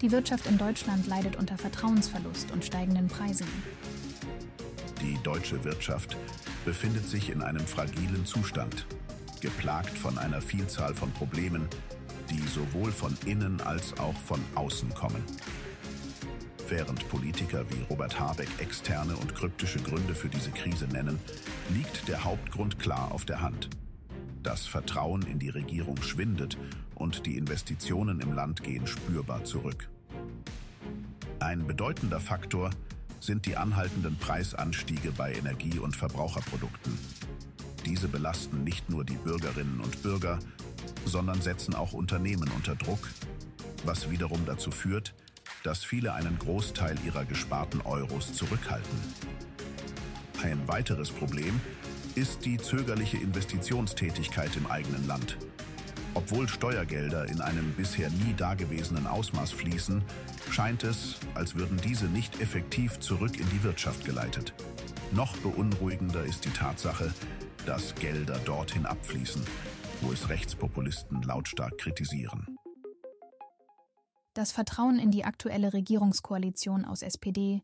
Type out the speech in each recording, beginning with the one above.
Die Wirtschaft in Deutschland leidet unter Vertrauensverlust und steigenden Preisen. Die deutsche Wirtschaft befindet sich in einem fragilen Zustand, geplagt von einer Vielzahl von Problemen, die sowohl von innen als auch von außen kommen. Während Politiker wie Robert Habeck externe und kryptische Gründe für diese Krise nennen, liegt der Hauptgrund klar auf der Hand. Das Vertrauen in die Regierung schwindet und die Investitionen im Land gehen spürbar zurück. Ein bedeutender Faktor sind die anhaltenden Preisanstiege bei Energie- und Verbraucherprodukten. Diese belasten nicht nur die Bürgerinnen und Bürger, sondern setzen auch Unternehmen unter Druck, was wiederum dazu führt, dass viele einen Großteil ihrer gesparten Euros zurückhalten. Ein weiteres Problem ist die zögerliche Investitionstätigkeit im eigenen Land. Obwohl Steuergelder in einem bisher nie dagewesenen Ausmaß fließen, scheint es, als würden diese nicht effektiv zurück in die Wirtschaft geleitet. Noch beunruhigender ist die Tatsache, dass Gelder dorthin abfließen, wo es Rechtspopulisten lautstark kritisieren. Das Vertrauen in die aktuelle Regierungskoalition aus SPD,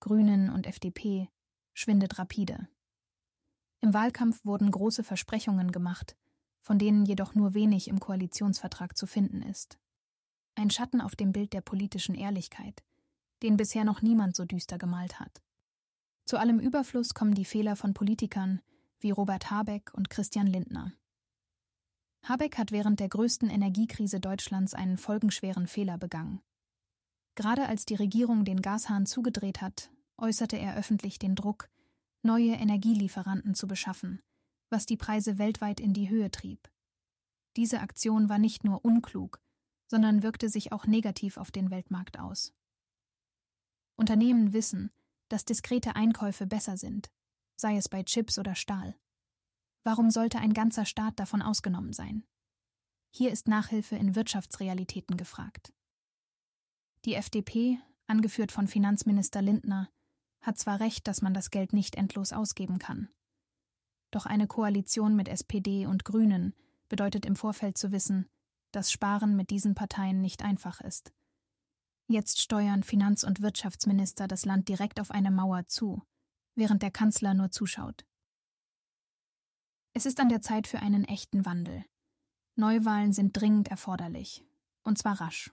Grünen und FDP schwindet rapide. Im Wahlkampf wurden große Versprechungen gemacht, von denen jedoch nur wenig im Koalitionsvertrag zu finden ist. Ein Schatten auf dem Bild der politischen Ehrlichkeit, den bisher noch niemand so düster gemalt hat. Zu allem Überfluss kommen die Fehler von Politikern wie Robert Habeck und Christian Lindner. Habeck hat während der größten Energiekrise Deutschlands einen folgenschweren Fehler begangen. Gerade als die Regierung den Gashahn zugedreht hat, äußerte er öffentlich den Druck, neue Energielieferanten zu beschaffen, was die Preise weltweit in die Höhe trieb. Diese Aktion war nicht nur unklug, sondern wirkte sich auch negativ auf den Weltmarkt aus. Unternehmen wissen, dass diskrete Einkäufe besser sind, sei es bei Chips oder Stahl. Warum sollte ein ganzer Staat davon ausgenommen sein? Hier ist Nachhilfe in Wirtschaftsrealitäten gefragt. Die FDP, angeführt von Finanzminister Lindner, hat zwar recht, dass man das Geld nicht endlos ausgeben kann. Doch eine Koalition mit SPD und Grünen bedeutet im Vorfeld zu wissen, dass Sparen mit diesen Parteien nicht einfach ist. Jetzt steuern Finanz- und Wirtschaftsminister das Land direkt auf eine Mauer zu, während der Kanzler nur zuschaut. Es ist an der Zeit für einen echten Wandel. Neuwahlen sind dringend erforderlich, und zwar rasch.